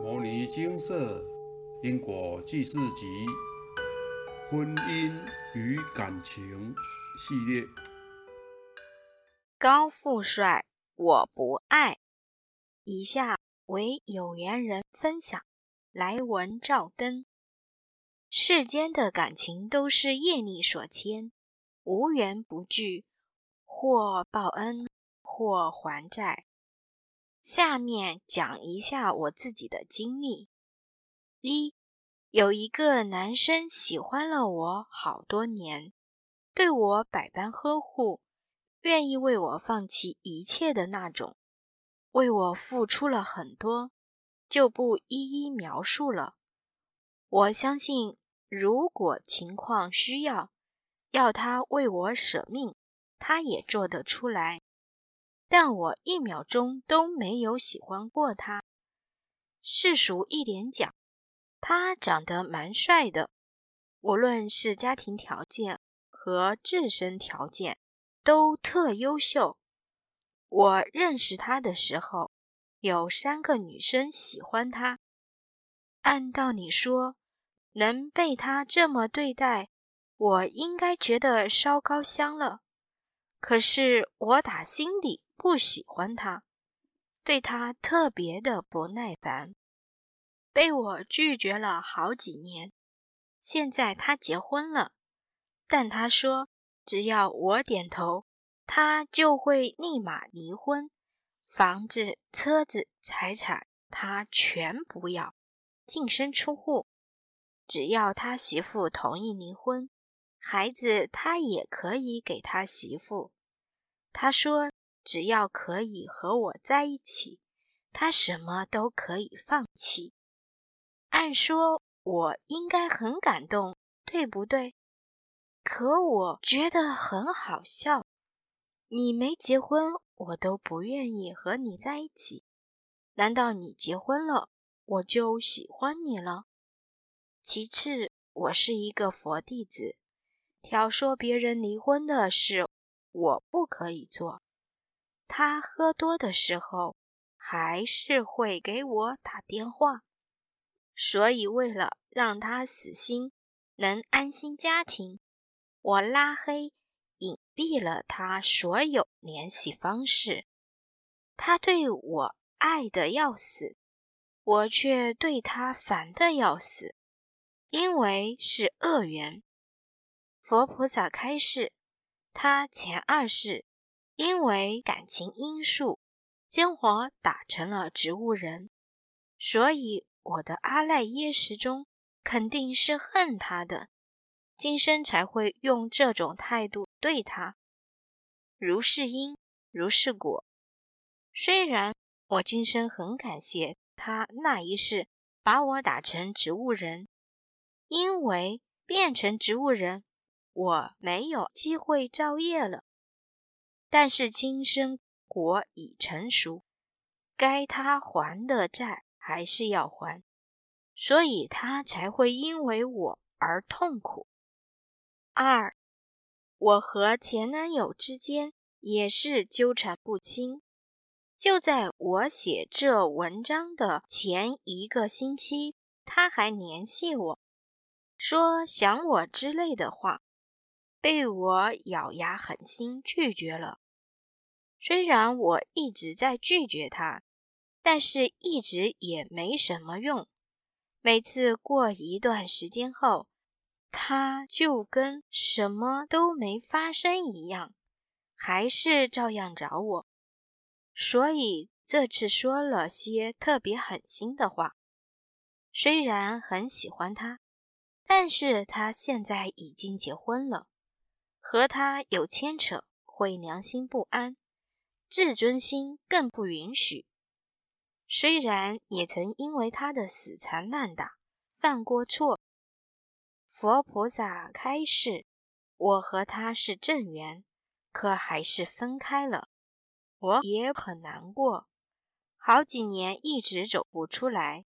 《摩尼金色因果记事集》婚姻与感情系列。高富帅，我不爱。以下为有缘人分享来文照灯。世间的感情都是业力所牵，无缘不聚，或报恩，或还债。下面讲一下我自己的经历。一，有一个男生喜欢了我好多年，对我百般呵护，愿意为我放弃一切的那种，为我付出了很多，就不一一描述了。我相信，如果情况需要，要他为我舍命，他也做得出来。但我一秒钟都没有喜欢过他。世俗一点讲，他长得蛮帅的，无论是家庭条件和自身条件都特优秀。我认识他的时候，有三个女生喜欢他。按道理说，能被他这么对待，我应该觉得烧高香了。可是我打心里。不喜欢他，对他特别的不耐烦，被我拒绝了好几年。现在他结婚了，但他说只要我点头，他就会立马离婚，房子、车子、财产他全不要，净身出户。只要他媳妇同意离婚，孩子他也可以给他媳妇。他说。只要可以和我在一起，他什么都可以放弃。按说我应该很感动，对不对？可我觉得很好笑。你没结婚，我都不愿意和你在一起。难道你结婚了，我就喜欢你了？其次，我是一个佛弟子，挑唆别人离婚的事，我不可以做。他喝多的时候，还是会给我打电话，所以为了让他死心，能安心家庭，我拉黑、隐蔽了他所有联系方式。他对我爱的要死，我却对他烦的要死，因为是恶缘。佛菩萨开示，他前二世。因为感情因素，将我打成了植物人，所以我的阿赖耶识中肯定是恨他的，今生才会用这种态度对他。如是因，如是果。虽然我今生很感谢他那一世把我打成植物人，因为变成植物人，我没有机会造业了。但是今生果已成熟，该他还的债还是要还，所以他才会因为我而痛苦。二，我和前男友之间也是纠缠不清。就在我写这文章的前一个星期，他还联系我，说想我之类的话，被我咬牙狠心拒绝了。虽然我一直在拒绝他，但是一直也没什么用。每次过一段时间后，他就跟什么都没发生一样，还是照样找我。所以这次说了些特别狠心的话。虽然很喜欢他，但是他现在已经结婚了，和他有牵扯会良心不安。自尊心更不允许。虽然也曾因为他的死缠烂打犯过错，佛菩萨开示，我和他是正缘，可还是分开了。我也很难过，好几年一直走不出来。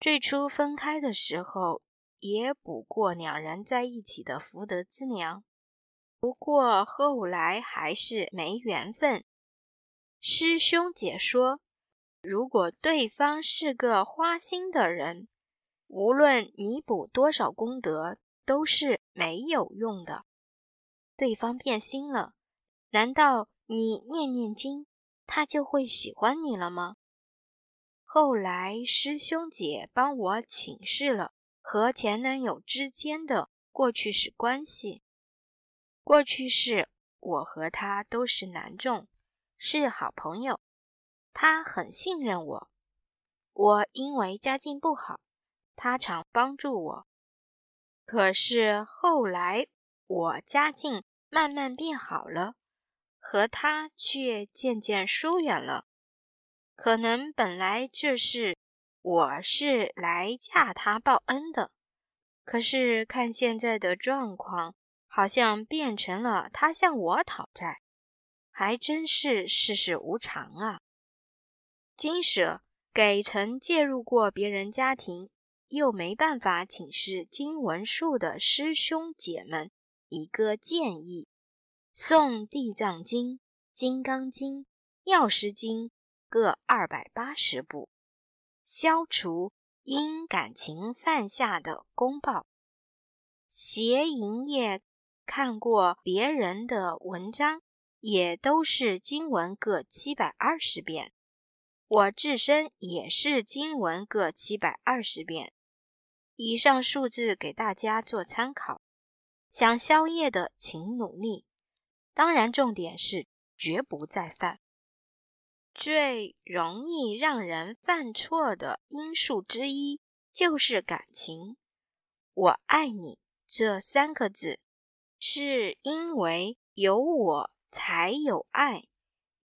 最初分开的时候，也补过两人在一起的福德之粮，不过后来还是没缘分。师兄解说：如果对方是个花心的人，无论弥补多少功德，都是没有用的。对方变心了，难道你念念经，他就会喜欢你了吗？后来师兄姐帮我请示了和前男友之间的过去式关系。过去式，我和他都是男众，是好朋友。他很信任我，我因为家境不好，他常帮助我。可是后来我家境慢慢变好了，和他却渐渐疏远了。可能本来这是我是来嫁他报恩的，可是看现在的状况，好像变成了他向我讨债，还真是世事无常啊！金舍给曾介入过别人家庭又没办法请示金文术的师兄姐们一个建议：送《地藏经》《金刚经》《药师经》各二百八十部，消除因感情犯下的公报。邪淫业看过别人的文章，也都是经文各七百二十遍。我自身也是经文各七百二十遍，以上数字给大家做参考。想宵夜的请努力，当然重点是绝不再犯。最容易让人犯错的因素之一就是感情。我爱你这三个字，是因为有我才有爱。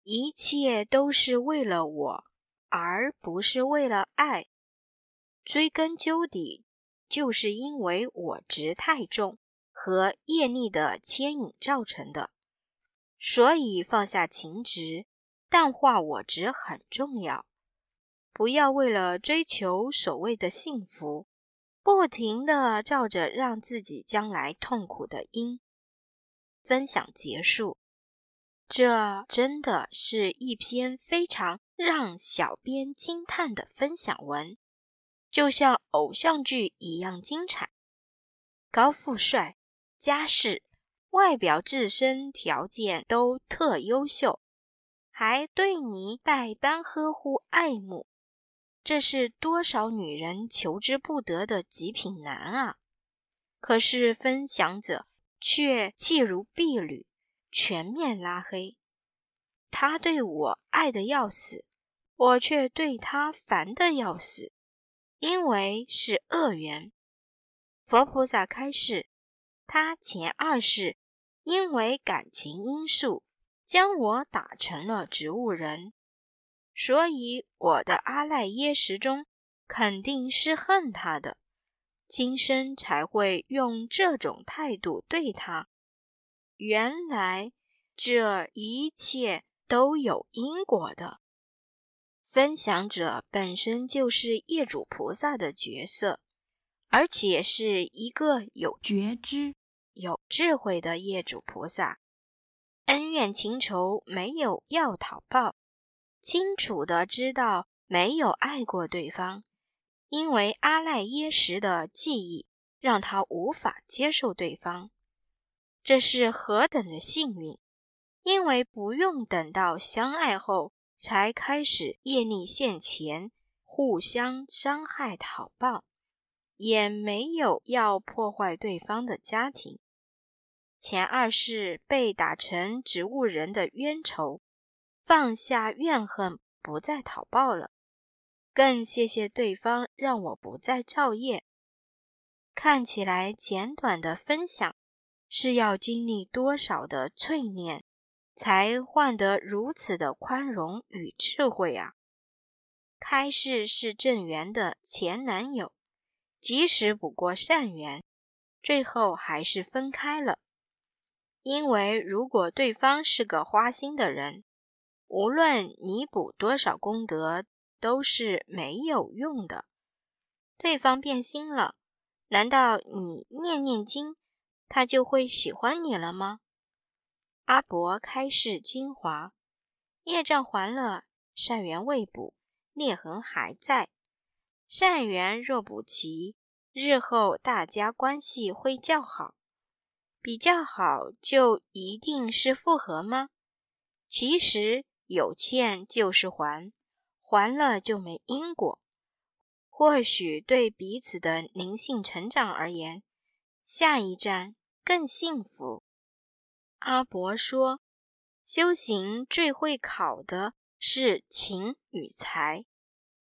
一切都是为了我，而不是为了爱。追根究底，就是因为我执太重和业力的牵引造成的。所以放下情执，淡化我执很重要。不要为了追求所谓的幸福，不停的照着让自己将来痛苦的因。分享结束。这真的是一篇非常让小编惊叹的分享文，就像偶像剧一样精彩。高富帅，家世、外表、自身条件都特优秀，还对你百般呵护爱慕，这是多少女人求之不得的极品男啊！可是分享者却弃如敝履。全面拉黑，他对我爱的要死，我却对他烦的要死，因为是恶缘。佛菩萨开示，他前二世因为感情因素将我打成了植物人，所以我的阿赖耶识中肯定是恨他的，今生才会用这种态度对他。原来这一切都有因果的。分享者本身就是业主菩萨的角色，而且是一个有觉知、有智慧的业主菩萨。恩怨情仇没有要讨报，清楚的知道没有爱过对方，因为阿赖耶识的记忆让他无法接受对方。这是何等的幸运！因为不用等到相爱后才开始业力现前，互相伤害讨报，也没有要破坏对方的家庭。前二世被打成植物人的冤仇，放下怨恨，不再讨报了。更谢谢对方让我不再造业。看起来简短的分享。是要经历多少的淬炼，才换得如此的宽容与智慧啊！开示是正缘的前男友，即使补过善缘，最后还是分开了。因为如果对方是个花心的人，无论你补多少功德都是没有用的。对方变心了，难道你念念经？他就会喜欢你了吗？阿伯开示精华：业障还了，善缘未补，裂痕还在。善缘若补齐，日后大家关系会较好。比较好就一定是复合吗？其实有欠就是还，还了就没因果。或许对彼此的灵性成长而言，下一站更幸福。阿伯说，修行最会考的是情与财，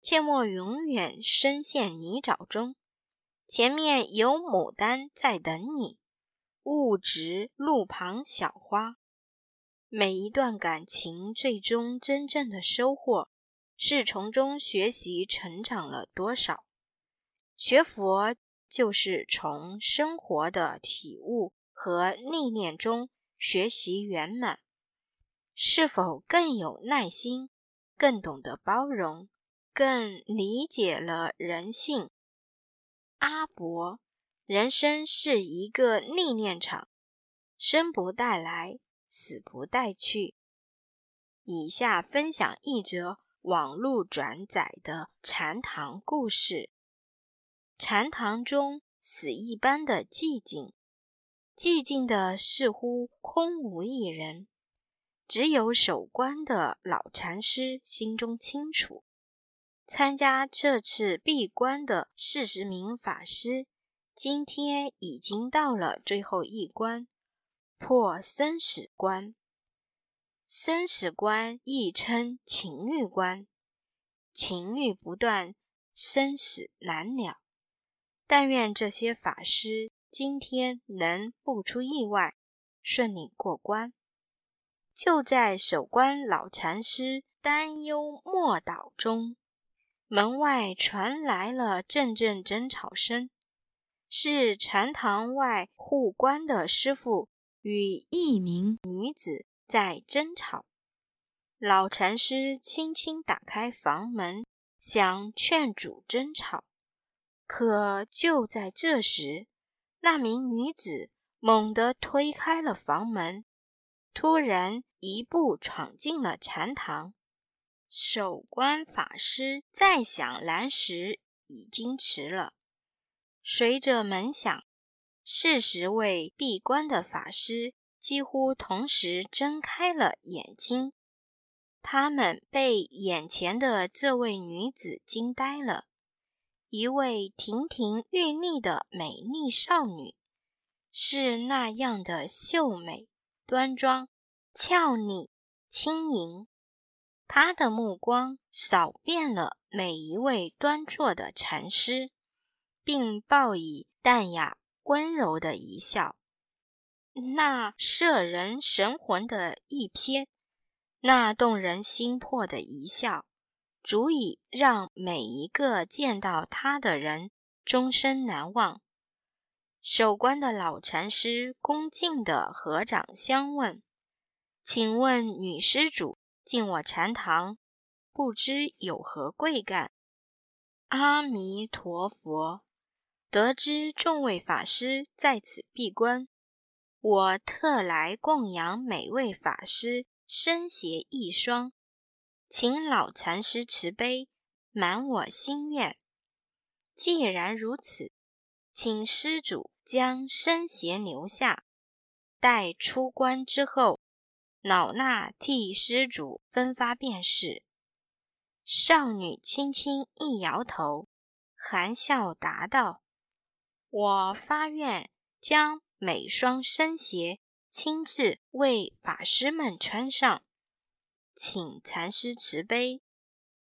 切莫永远深陷泥沼中。前面有牡丹在等你。物植路旁小花，每一段感情最终真正的收获，是从中学习成长了多少。学佛就是从生活的体悟和历练中学习圆满。是否更有耐心，更懂得包容，更理解了人性？阿伯。人生是一个历练场，生不带来，死不带去。以下分享一则网络转载的禅堂故事。禅堂中死一般的寂静，寂静的似乎空无一人，只有守关的老禅师心中清楚。参加这次闭关的四十名法师。今天已经到了最后一关，破生死关。生死关亦称情欲关，情欲不断，生死难了。但愿这些法师今天能不出意外，顺利过关。就在守关老禅师担忧莫祷中，门外传来了阵阵争吵声。是禅堂外护关的师傅与一名女子在争吵。老禅师轻轻打开房门，想劝阻争吵，可就在这时，那名女子猛地推开了房门，突然一步闯进了禅堂。守关法师再想拦时，已经迟了。随着门响，四十位闭关的法师几乎同时睁开了眼睛。他们被眼前的这位女子惊呆了，一位亭亭玉立的美丽少女，是那样的秀美、端庄、俏丽、轻盈。她的目光扫遍了每一位端坐的禅师。并报以淡雅温柔的一笑，那摄人神魂的一瞥，那动人心魄的一笑，足以让每一个见到他的人终身难忘。守关的老禅师恭敬的合掌相问：“请问女施主进我禅堂，不知有何贵干？”阿弥陀佛。得知众位法师在此闭关，我特来供养每位法师身鞋一双，请老禅师慈悲满我心愿。既然如此，请施主将身鞋留下，待出关之后，老衲替施主分发便是。少女轻轻一摇头，含笑答道。我发愿将每双僧鞋亲自为法师们穿上，请禅师慈悲。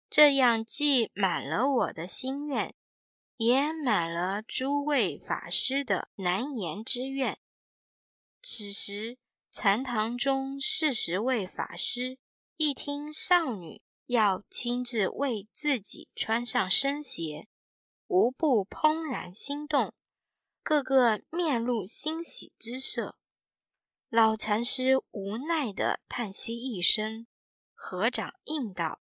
这样既满了我的心愿，也满了诸位法师的难言之愿。此时，禅堂中四十位法师一听少女要亲自为自己穿上僧鞋，无不怦然心动。个个面露欣喜之色，老禅师无奈地叹息一声，合掌应道：“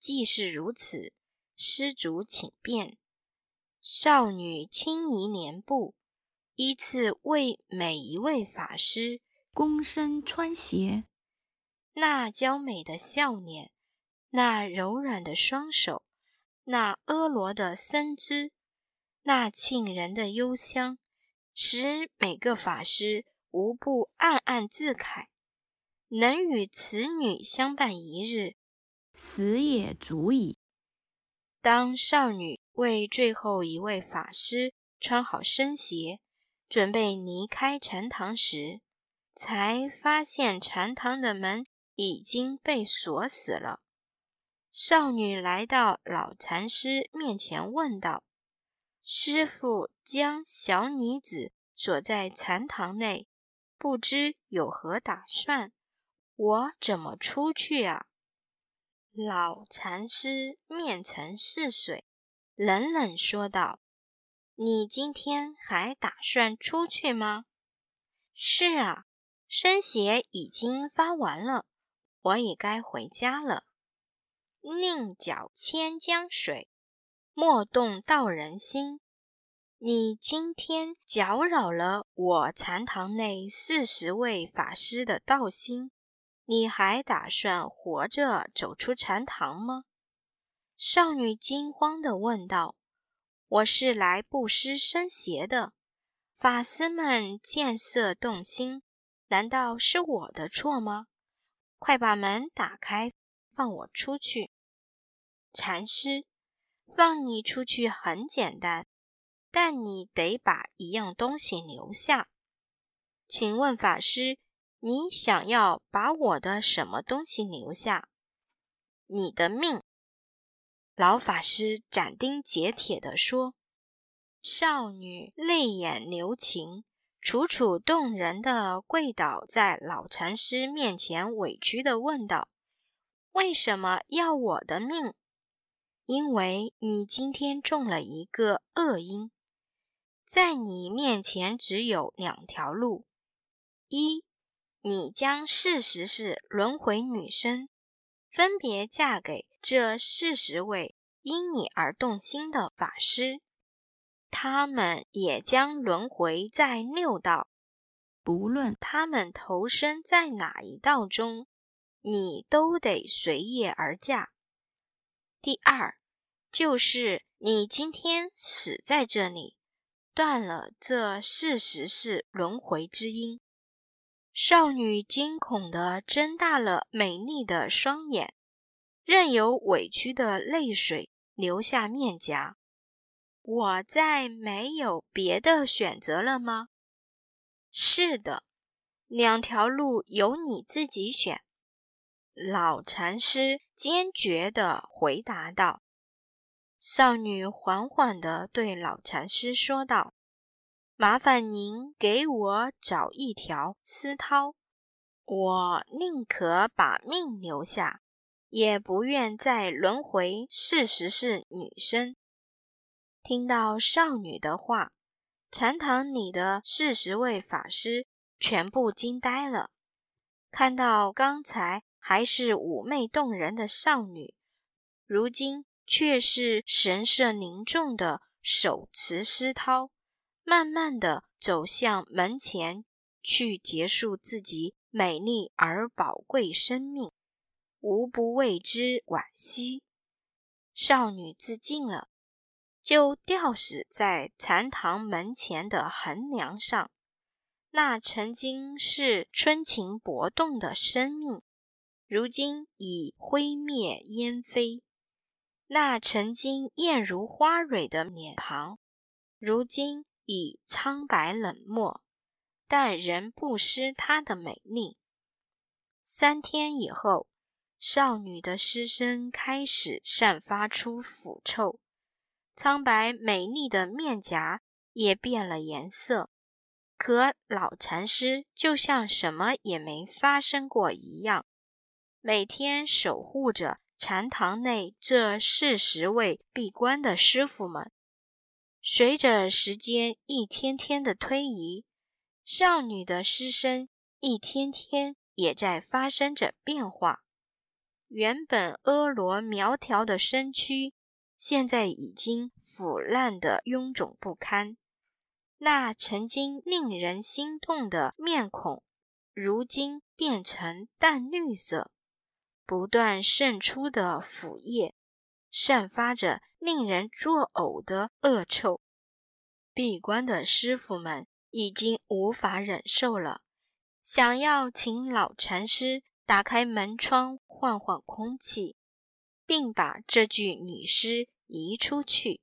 既是如此，施主请便。”少女轻移莲步，依次为每一位法师躬身穿鞋。那娇美的笑脸，那柔软的双手，那婀娜的身姿，那沁人的幽香，使每个法师无不暗暗自慨：能与此女相伴一日，死也足矣。当少女为最后一位法师穿好僧鞋，准备离开禅堂时，才发现禅堂的门已经被锁死了。少女来到老禅师面前，问道：“师傅将小女子锁在禅堂内，不知有何打算？我怎么出去啊？”老禅师面沉似水，冷冷说道：“你今天还打算出去吗？”“是啊，生鞋已经发完了，我也该回家了。”宁搅千江水，莫动道人心。你今天搅扰了我禅堂内四十位法师的道心，你还打算活着走出禅堂吗？少女惊慌地问道：“我是来布施生邪的，法师们见色动心，难道是我的错吗？快把门打开，放我出去。”禅师，放你出去很简单，但你得把一样东西留下。请问法师，你想要把我的什么东西留下？你的命。老法师斩钉截铁地说。少女泪眼流情，楚楚动人地跪倒在老禅师面前，委屈地问道：“为什么要我的命？”因为你今天中了一个恶因，在你面前只有两条路：一，你将四十世轮回女生分别嫁给这四十位因你而动心的法师，他们也将轮回在六道，不论他们投身在哪一道中，你都得随业而嫁。第二，就是你今天死在这里，断了这四十世轮回之因。少女惊恐地睁大了美丽的双眼，任由委屈的泪水流下面颊。我再没有别的选择了吗？是的，两条路由你自己选。老禅师坚决地回答道：“少女缓缓地对老禅师说道：‘麻烦您给我找一条丝绦，我宁可把命留下，也不愿再轮回四十世女生。’”听到少女的话，禅堂里的四十位法师全部惊呆了，看到刚才。还是妩媚动人的少女，如今却是神色凝重的手持丝绦，慢慢的走向门前去结束自己美丽而宝贵生命，无不为之惋惜。少女自尽了，就吊死在禅堂门前的横梁上。那曾经是春情搏动的生命。如今已灰灭烟飞，那曾经艳如花蕊的脸庞，如今已苍白冷漠，但仍不失她的美丽。三天以后，少女的尸身开始散发出腐臭，苍白美丽的面颊也变了颜色。可老禅师就像什么也没发生过一样。每天守护着禅堂内这四十位闭关的师傅们。随着时间一天天的推移，少女的尸身一天天也在发生着变化。原本婀娜苗条的身躯，现在已经腐烂的臃肿不堪。那曾经令人心动的面孔，如今变成淡绿色。不断渗出的腐液，散发着令人作呕的恶臭。闭关的师傅们已经无法忍受了，想要请老禅师打开门窗换换空气，并把这具女尸移出去。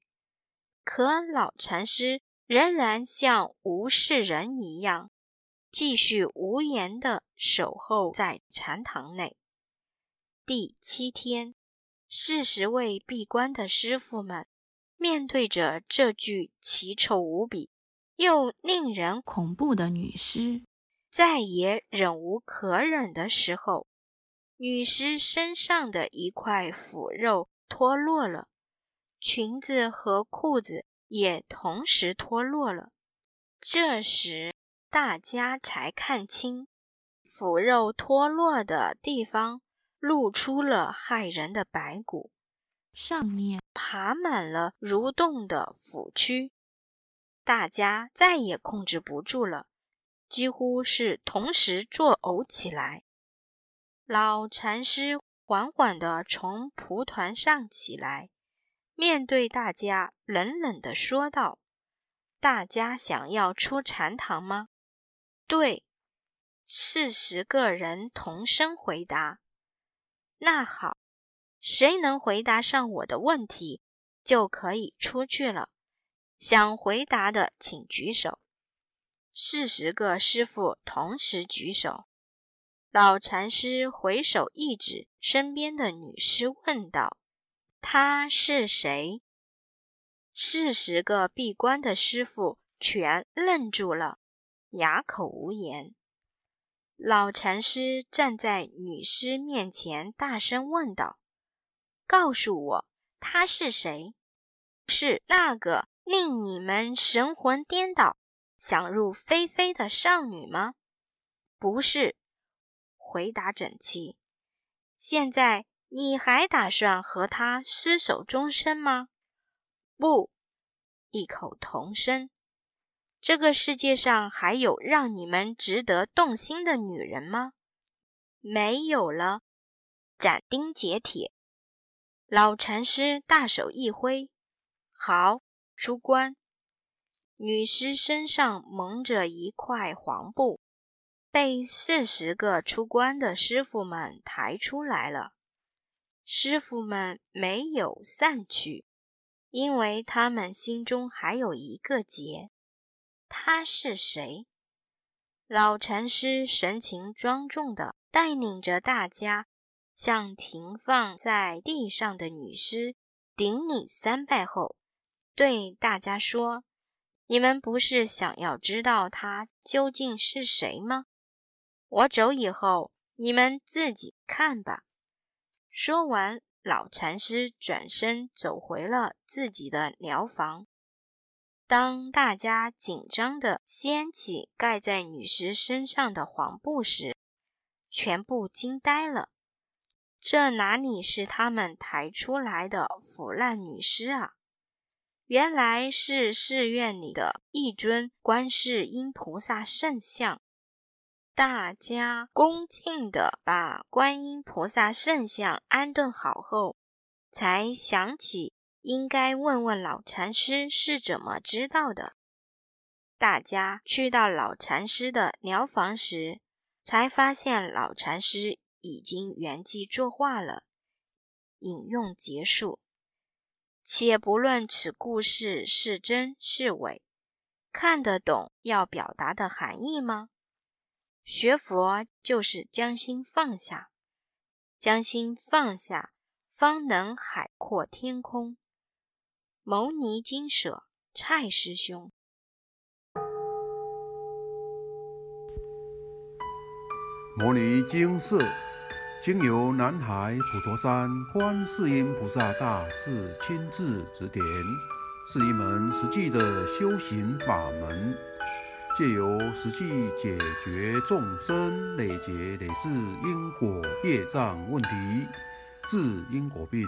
可老禅师仍然像无事人一样，继续无言地守候在禅堂内。第七天，四十位闭关的师傅们面对着这具奇丑无比又令人恐怖的女尸，再也忍无可忍的时候，女尸身上的一块腐肉脱落了，裙子和裤子也同时脱落了。这时，大家才看清腐肉脱落的地方。露出了骇人的白骨，上面爬满了蠕动的腐蛆，大家再也控制不住了，几乎是同时作呕起来。老禅师缓缓地从蒲团上起来，面对大家冷冷地说道：“大家想要出禅堂吗？”“对。”四十个人同声回答。那好，谁能回答上我的问题，就可以出去了。想回答的请举手。四十个师傅同时举手。老禅师回首一指身边的女尸，问道：“她是谁？”四十个闭关的师傅全愣住了，哑口无言。老禅师站在女尸面前，大声问道：“告诉我，她是谁？是那个令你们神魂颠倒、想入非非的少女吗？”“不是。”回答整齐。“现在你还打算和她厮守终身吗？”“不。”异口同声。这个世界上还有让你们值得动心的女人吗？没有了，斩钉截铁。老禅师大手一挥，好，出关。女尸身上蒙着一块黄布，被四十个出关的师傅们抬出来了。师傅们没有散去，因为他们心中还有一个结。他是谁？老禅师神情庄重地带领着大家，向停放在地上的女尸顶礼三拜后，对大家说：“你们不是想要知道他究竟是谁吗？我走以后，你们自己看吧。”说完，老禅师转身走回了自己的疗房。当大家紧张地掀起盖在女尸身上的黄布时，全部惊呆了。这哪里是他们抬出来的腐烂女尸啊？原来是寺院里的一尊观世音菩萨圣像。大家恭敬地把观音菩萨圣像安顿好后，才想起。应该问问老禅师是怎么知道的。大家去到老禅师的疗房时，才发现老禅师已经圆寂作画了。引用结束。且不论此故事是真是伪，看得懂要表达的含义吗？学佛就是将心放下，将心放下，方能海阔天空。牟尼金舍蔡师兄，牟尼金舍经由南海普陀山观世音菩萨大士亲自指点，是一门实际的修行法门，借由实际解决众生累劫累世因果业障问题，治因果病。